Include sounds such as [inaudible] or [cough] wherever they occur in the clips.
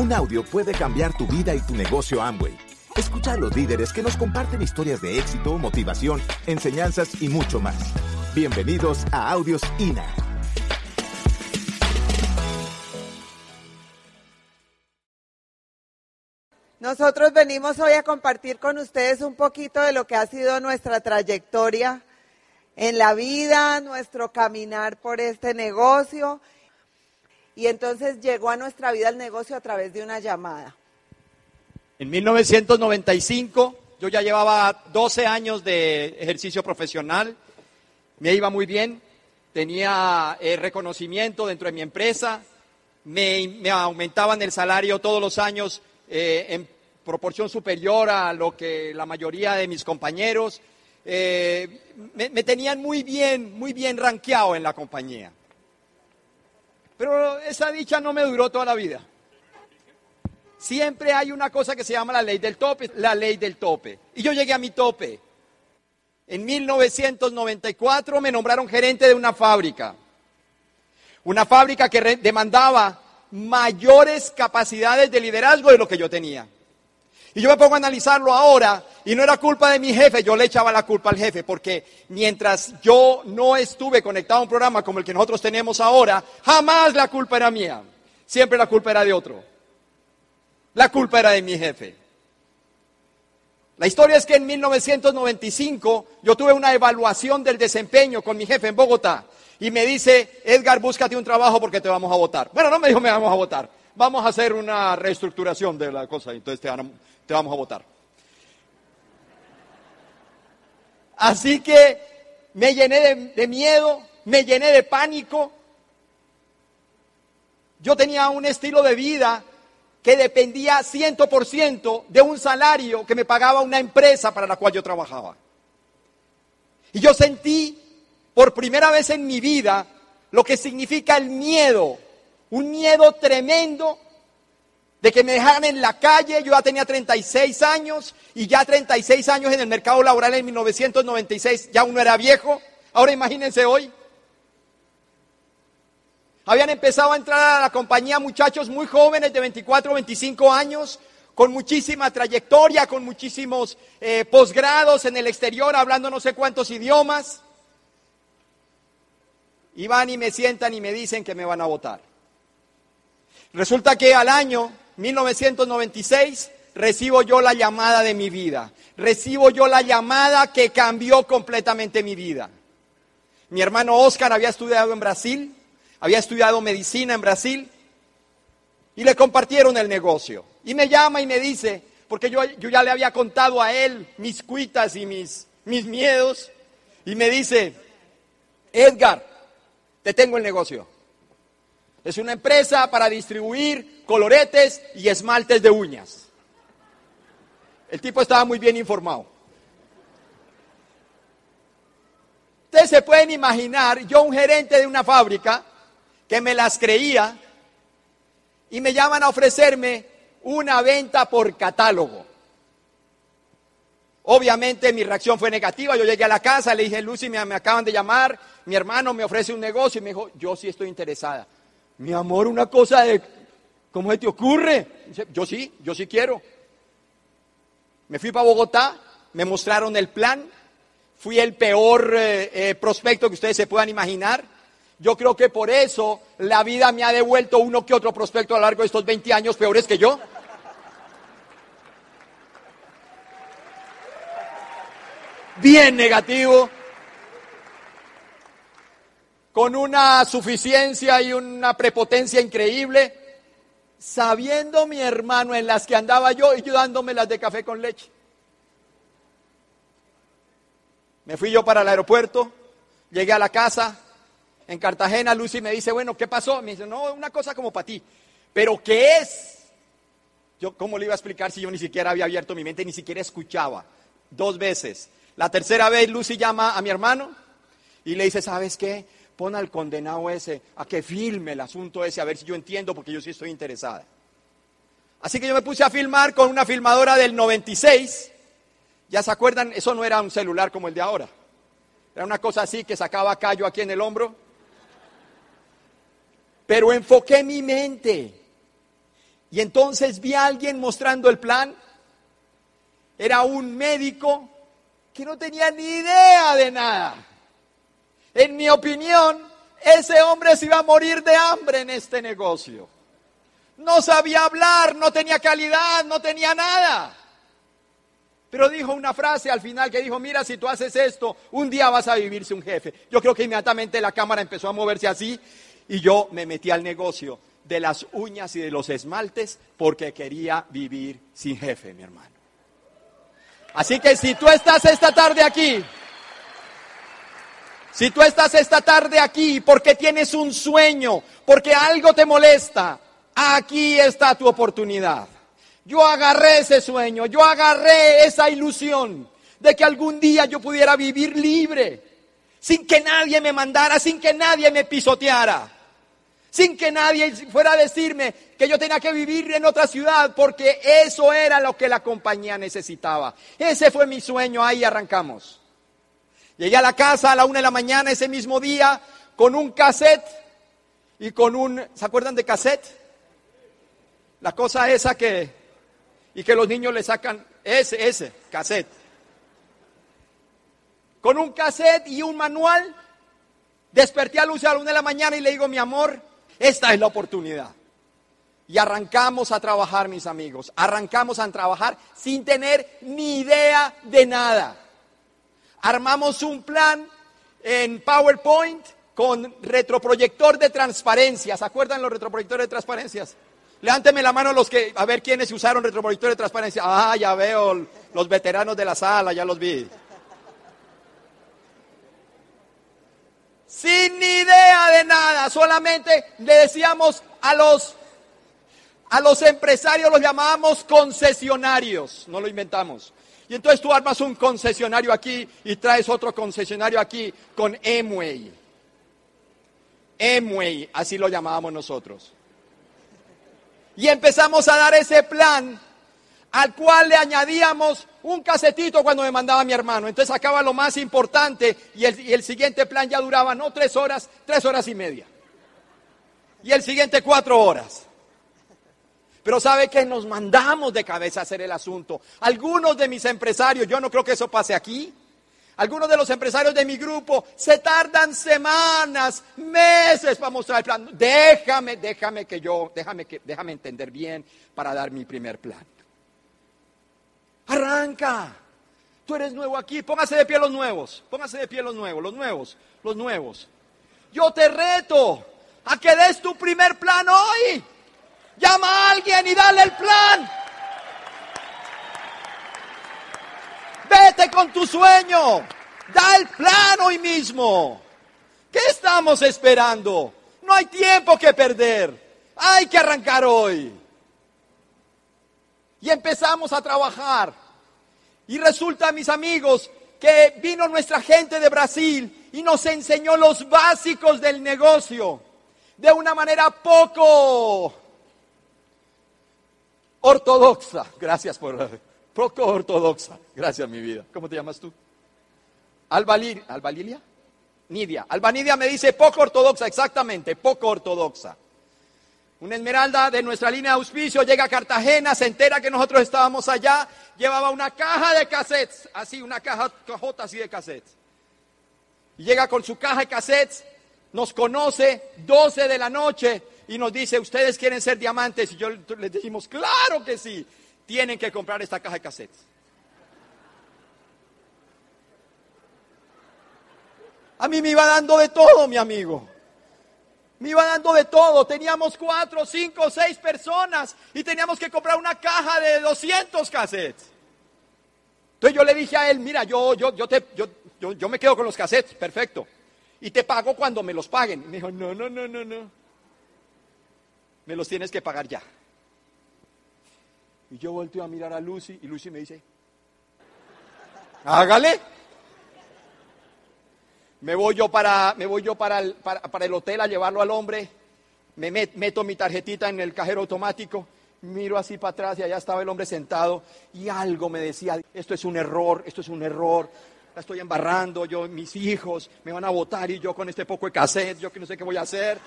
Un audio puede cambiar tu vida y tu negocio Amway. Escucha a los líderes que nos comparten historias de éxito, motivación, enseñanzas y mucho más. Bienvenidos a Audios INA. Nosotros venimos hoy a compartir con ustedes un poquito de lo que ha sido nuestra trayectoria en la vida, nuestro caminar por este negocio. Y entonces llegó a nuestra vida el negocio a través de una llamada. En 1995 yo ya llevaba 12 años de ejercicio profesional, me iba muy bien, tenía eh, reconocimiento dentro de mi empresa, me, aumentaban el salario todos los años eh, en proporción superior a lo que la mayoría de mis compañeros. Eh, me, me, tenían muy bien, muy bien rankeado en la compañía. Pero esa dicha no me duró toda la vida. Siempre hay una cosa que se llama la ley del tope, la ley del tope. Y yo llegué a mi tope. En 1994 me nombraron gerente de una fábrica. Una fábrica que demandaba mayores capacidades de liderazgo de lo que yo tenía. Y yo me pongo a analizarlo ahora y no era culpa de mi jefe, yo le echaba la culpa al jefe, porque mientras yo no estuve conectado a un programa como el que nosotros tenemos ahora, jamás la culpa era mía, siempre la culpa era de otro. La culpa era de mi jefe. La historia es que en 1995 yo tuve una evaluación del desempeño con mi jefe en Bogotá y me dice, Edgar, búscate un trabajo porque te vamos a votar. Bueno, no me dijo, me vamos a votar. Vamos a hacer una reestructuración de la cosa, entonces te, vamos a votar. Así que me llené de, miedo, me llené de pánico. Yo tenía un estilo de vida que dependía 100% de un salario que me pagaba una empresa para la cual yo trabajaba. Y yo sentí por primera vez en mi vida lo que significa el miedo, un miedo tremendo de que me dejaran en la calle, yo ya tenía 36 años y ya 36 años en el mercado laboral en 1996, ya uno era viejo, ahora imagínense hoy. Habían empezado a entrar a la compañía muchachos muy jóvenes de 24 o 25 años, con muchísima trayectoria, con muchísimos eh, posgrados en el exterior, hablando no sé cuántos idiomas. Y van y me sientan y me dicen que me van a votar. Resulta que al año 1996 recibo yo la llamada de mi vida. Recibo yo la llamada que cambió completamente mi vida. Mi hermano Oscar había estudiado en Brasil, había estudiado medicina en Brasil y le compartieron el negocio. Y me llama y me dice, porque yo, yo ya le había contado a él mis cuitas y mis, mis miedos, y me dice, Edgar, te tengo el negocio. Es una empresa para distribuir coloretes y esmaltes de uñas. El tipo estaba muy bien informado. Ustedes se pueden imaginar, yo un gerente de una fábrica que me las creía y me llaman a ofrecerme una venta por catálogo. Obviamente mi reacción fue negativa, yo llegué a la casa, le dije, Lucy, me, me acaban de llamar, mi hermano me ofrece un negocio y me dijo, yo sí estoy interesada. Mi amor, una cosa de, ¿cómo se te ocurre? yo sí, yo sí quiero. Me fui para Bogotá, me mostraron el plan, fui el peor eh, eh, prospecto que ustedes se puedan imaginar. Yo creo que por eso la vida me ha devuelto uno que otro prospecto a lo largo de estos 20 años peores que yo. Bien negativo con una suficiencia y una prepotencia increíble, sabiendo mi hermano en las que andaba yo y yo dándome las de café con leche. Me fui yo para el aeropuerto, llegué a la casa en Cartagena, Lucy me dice, bueno, ¿qué pasó? Me dice, no, una cosa como para ti, pero ¿qué es? Yo, ¿cómo le iba a explicar si yo ni siquiera había abierto mi mente, ni siquiera escuchaba? Dos veces. La tercera vez Lucy llama a mi hermano y le dice, ¿sabes qué? Pon al condenado ese a que filme el asunto ese, a ver si yo entiendo, porque yo sí estoy interesada. Así que yo me puse a filmar con una filmadora del 96. Ya se acuerdan, eso no era un celular como el de ahora. Era una cosa así que sacaba callo aquí en el hombro. Pero enfoqué mi mente. Y entonces vi a alguien mostrando el plan. Era un médico que no tenía ni idea de nada. En mi opinión, ese hombre se iba a morir de hambre en este negocio. No sabía hablar, no tenía calidad, no tenía nada. Pero dijo una frase al final que dijo, mira, si tú haces esto, un día vas a vivirse un jefe. Yo creo que inmediatamente la cámara empezó a moverse así y yo me metí al negocio de las uñas y de los esmaltes porque quería vivir sin jefe, mi hermano. Así que si tú estás esta tarde aquí, si tú estás esta tarde aquí porque tienes un sueño, porque algo te molesta, aquí está tu oportunidad. Yo agarré ese sueño, yo agarré esa ilusión de que algún día yo pudiera vivir libre, sin que nadie me mandara, sin que nadie me pisoteara, sin que nadie fuera a decirme que yo tenía que vivir en otra ciudad, porque eso era lo que la compañía necesitaba. Ese fue mi sueño, ahí arrancamos. Llegué a la casa a la una de la mañana ese mismo día con un cassette y con un, ¿se acuerdan de cassette? La cosa esa que y que los niños le sacan ese, ese, cassette. Con un cassette y un manual, desperté a Lucia a la una de la mañana y le digo, mi amor, esta es la oportunidad. Y arrancamos a trabajar, mis amigos. Arrancamos a trabajar sin tener ni idea de nada. Armamos un plan en PowerPoint con retroproyector de transparencia. ¿Se acuerdan los retroproyectores de transparencias? Levánteme la mano los que, a ver quiénes usaron retroproyector de transparencia. Ah, ya veo los veteranos de la sala, ya los vi. Sin idea de nada, solamente le decíamos a los, a los empresarios, los llamábamos concesionarios, no lo inventamos. Y entonces tú armas un concesionario aquí y traes otro concesionario aquí con Emway. Emway, así lo llamábamos nosotros. Y empezamos a dar ese plan al cual le añadíamos un casetito cuando me mandaba mi hermano. Entonces acaba lo más importante y el, siguiente plan ya duraba no tres horas, tres horas y media. Y el siguiente cuatro horas. Pero sabe que nos mandamos de cabeza a hacer el asunto. Algunos de mis empresarios, yo no creo que eso pase aquí, algunos de los empresarios de mi grupo se tardan semanas, meses para mostrar el plan. Déjame, déjame que yo, déjame que, déjame entender bien para dar mi primer plan. Arranca. Tú eres nuevo aquí, póngase de pie los nuevos, póngase de pie los nuevos, los nuevos, los nuevos. Yo te reto a que des tu primer plan hoy. Llama a alguien y dale el plan. Vete con tu sueño. Da el plan hoy mismo. ¿Qué estamos esperando? No hay tiempo que perder. Hay que arrancar hoy. Y empezamos a trabajar. Y resulta, mis amigos, que vino nuestra gente de Brasil y nos enseñó los básicos del negocio de una manera poco ortodoxa. Gracias por poco ortodoxa. Gracias, mi vida. ¿Cómo te llamas tú? Albalilia. Nidia. Albanidia me dice poco ortodoxa, exactamente, poco ortodoxa. Una esmeralda de nuestra línea de auspicio llega a Cartagena, se entera que nosotros estábamos allá, llevaba una caja de cassettes, así, una caja, cajota así de cassettes. Y llega con su caja de cassettes, nos conoce, 12 de la noche, y nos dice, ¿ustedes quieren ser diamantes? Y yo les dijimos, claro que sí tienen que comprar esta caja de cassettes. A mí me iba dando de todo, mi amigo. Me iba dando de todo. Teníamos cuatro, cinco, seis personas y teníamos que comprar una caja de 200 cassettes. Entonces yo le dije a él, mira, yo, yo, yo, te, yo, yo, yo me quedo con los cassettes, perfecto. Y te pago cuando me los paguen. Y me dijo, no, no, no, no, no. Me los tienes que pagar ya. Y yo volteo a mirar a Lucy y Lucy me dice, hágale. Me voy yo para, me voy yo para, el, para, el hotel a llevarlo al hombre, me meto mi tarjetita en el cajero automático, miro así para atrás y allá estaba el hombre sentado y algo me decía, esto es un error, esto es un error, la estoy embarrando, yo, mis hijos me van a votar y yo con este poco de cassette, yo que no sé qué voy a hacer.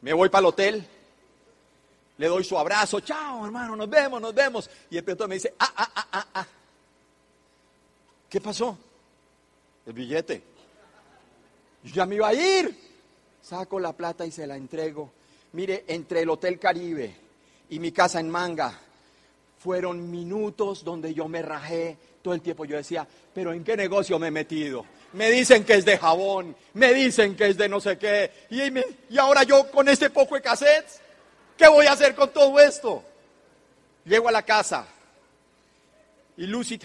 Me voy para el hotel, le doy su abrazo, chao hermano, nos vemos, nos vemos. Y el piloto me dice, ah, ah, ah, ah, ah. ¿Qué pasó? El billete. Ya me iba a ir. Saco la plata y se la entrego. Mire, entre el Hotel Caribe y mi casa en Manga, fueron minutos donde yo me rajé todo el tiempo. Yo decía, pero ¿en qué negocio me he metido? Me dicen que es de jabón, me dicen que es de no sé qué. Y, y ahora yo con este poco de cassettes, ¿qué voy a hacer con todo esto? Llego a la casa y Lucy...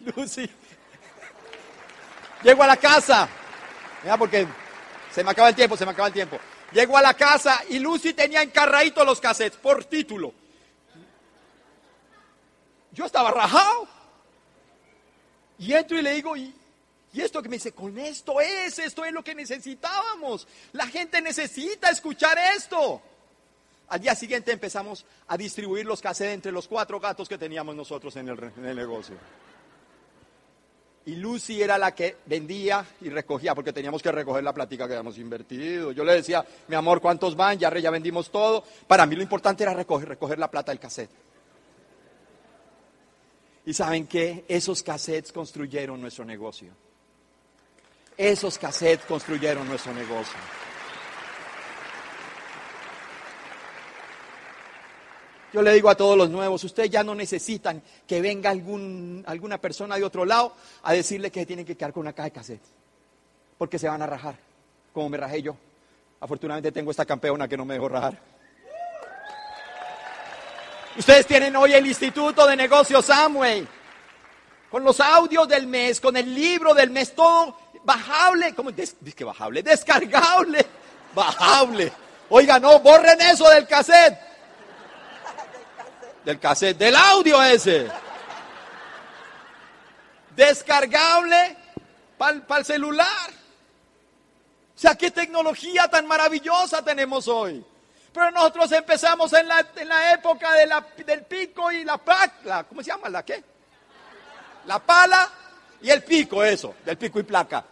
[laughs] Lucy... Llego a la casa, ya porque se me acaba el tiempo, se me acaba el tiempo. Llego a la casa y Lucy tenía encarradito los cassettes por título. Yo estaba rajado. Y entro y le digo, ¿y, esto que me dice? Con esto es, esto es lo que necesitábamos. La gente necesita escuchar esto. Al día siguiente empezamos a distribuir los cassettes entre los cuatro gatos que teníamos nosotros en el, negocio. Y Lucy era la que vendía y recogía, porque teníamos que recoger la plática que habíamos invertido. Yo le decía, mi amor, ¿cuántos van? Ya, ya vendimos todo. Para mí lo importante era recoger, recoger la plata del cassette. Y saben que esos cassettes construyeron nuestro negocio. Esos cassettes construyeron nuestro negocio. Yo le digo a todos los nuevos, ustedes ya no necesitan que venga alguna persona de otro lado a decirle que tienen que quedar con una caja de cassette, porque se van a rajar, como me rajé yo. Afortunadamente tengo esta campeona que no me dejó rajar. Ustedes tienen hoy el Instituto de Negocios Amway, con los audios del mes, con el libro del mes, todo bajable, ¿cómo es que bajable? Descargable, [laughs] bajable. Oiga, no, borren eso del cassette del cassette, del audio ese. Descargable para el celular. O sea, qué tecnología tan maravillosa tenemos hoy. Pero nosotros empezamos en la, en la época de del pico y la placa. ¿Cómo se llama? ¿La qué? La pala y el pico, eso, del pico y placa.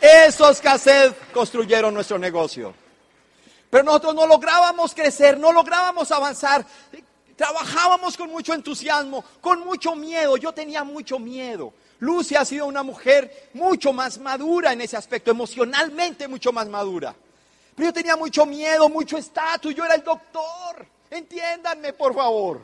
Esos cassettes construyeron nuestro negocio. Pero nosotros no lográbamos crecer, no lográbamos avanzar. Trabajábamos con mucho entusiasmo, con mucho miedo. Yo tenía mucho miedo. Lucy ha sido una mujer mucho más madura en ese aspecto, emocionalmente mucho más madura. Pero yo tenía mucho miedo, mucho estatus. Yo era el doctor. Entiéndanme, por favor.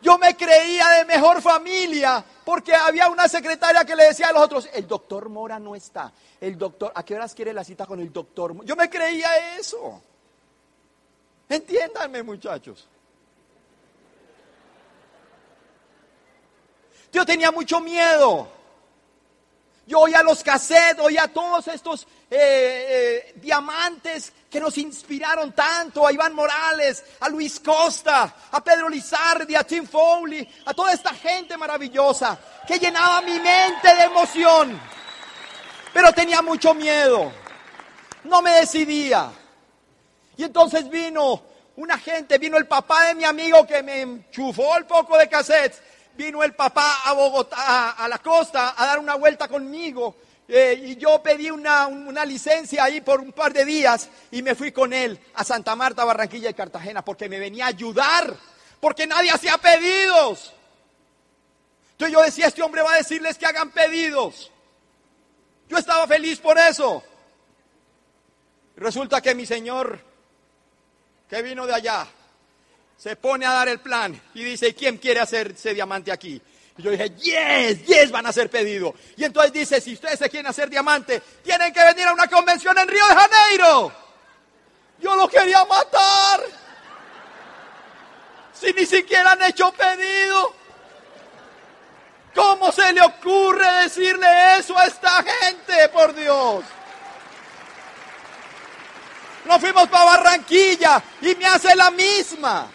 Yo me creía de mejor familia porque había una secretaria que le decía a los otros, el doctor Mora no está. El doctor, ¿a qué horas quiere la cita con el doctor? Yo me creía eso. Entiéndanme, muchachos. Yo tenía mucho miedo. Yo oía los cassettes, oía todos estos eh, eh, diamantes que nos inspiraron tanto, a Iván Morales, a Luis Costa, a Pedro Lizardi, a Tim Foley, a toda esta gente maravillosa que llenaba mi mente de emoción. Pero tenía mucho miedo, no me decidía. Y entonces vino una gente, vino el papá de mi amigo que me enchufó el poco de cassettes vino el papá a Bogotá, a, la costa, a dar una vuelta conmigo. Eh, y yo pedí una, una, licencia ahí por un par de días y me fui con él a Santa Marta, Barranquilla y Cartagena porque me venía a ayudar, porque nadie hacía pedidos. Entonces yo decía, este hombre va a decirles que hagan pedidos. Yo estaba feliz por eso. Resulta que mi señor, que vino de allá, se pone a dar el plan y dice, ¿quién quiere hacerse diamante aquí? Y yo dije, yes, yes, van a hacer pedido. Y entonces dice, si ustedes se quieren hacer diamante, tienen que venir a una convención en Río de Janeiro. Yo lo quería matar. Si ni siquiera han hecho pedido. ¿Cómo se le ocurre decirle eso a esta gente, por Dios? Nos fuimos para Barranquilla y me hace la misma.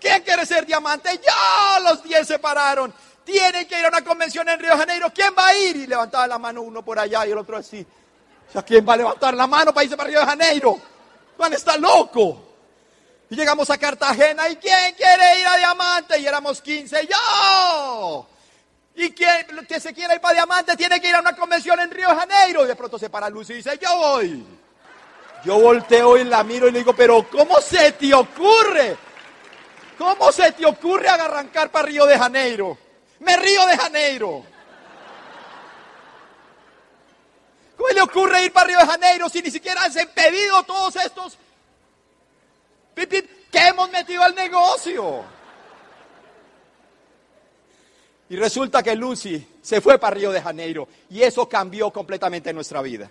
¿Quién quiere ser diamante? Ya los 10 se pararon. Tienen que ir a una convención en Río de Janeiro. ¿Quién va a ir? Y levantaba la mano uno por allá y el otro así. O ¿quién va a levantar la mano para irse para Río de Janeiro? Juan está loco. Y llegamos a Cartagena, ¿y quién quiere ir a Diamante? Y éramos 15, ¡yo! Y quien que se quiera ir para Diamante tiene que ir a una convención en Río de Janeiro. Y de pronto se para Lucy y dice, yo voy. Yo volteo y la miro y le digo, pero ¿cómo se te ocurre? ¿Cómo se te ocurre arrancar para Río de Janeiro? Me río de Janeiro. ¿Cómo le ocurre ir para Río de Janeiro si ni siquiera has impedido todos estos que hemos metido al negocio? Y resulta que Lucy se fue para Río de Janeiro y eso cambió completamente nuestra vida.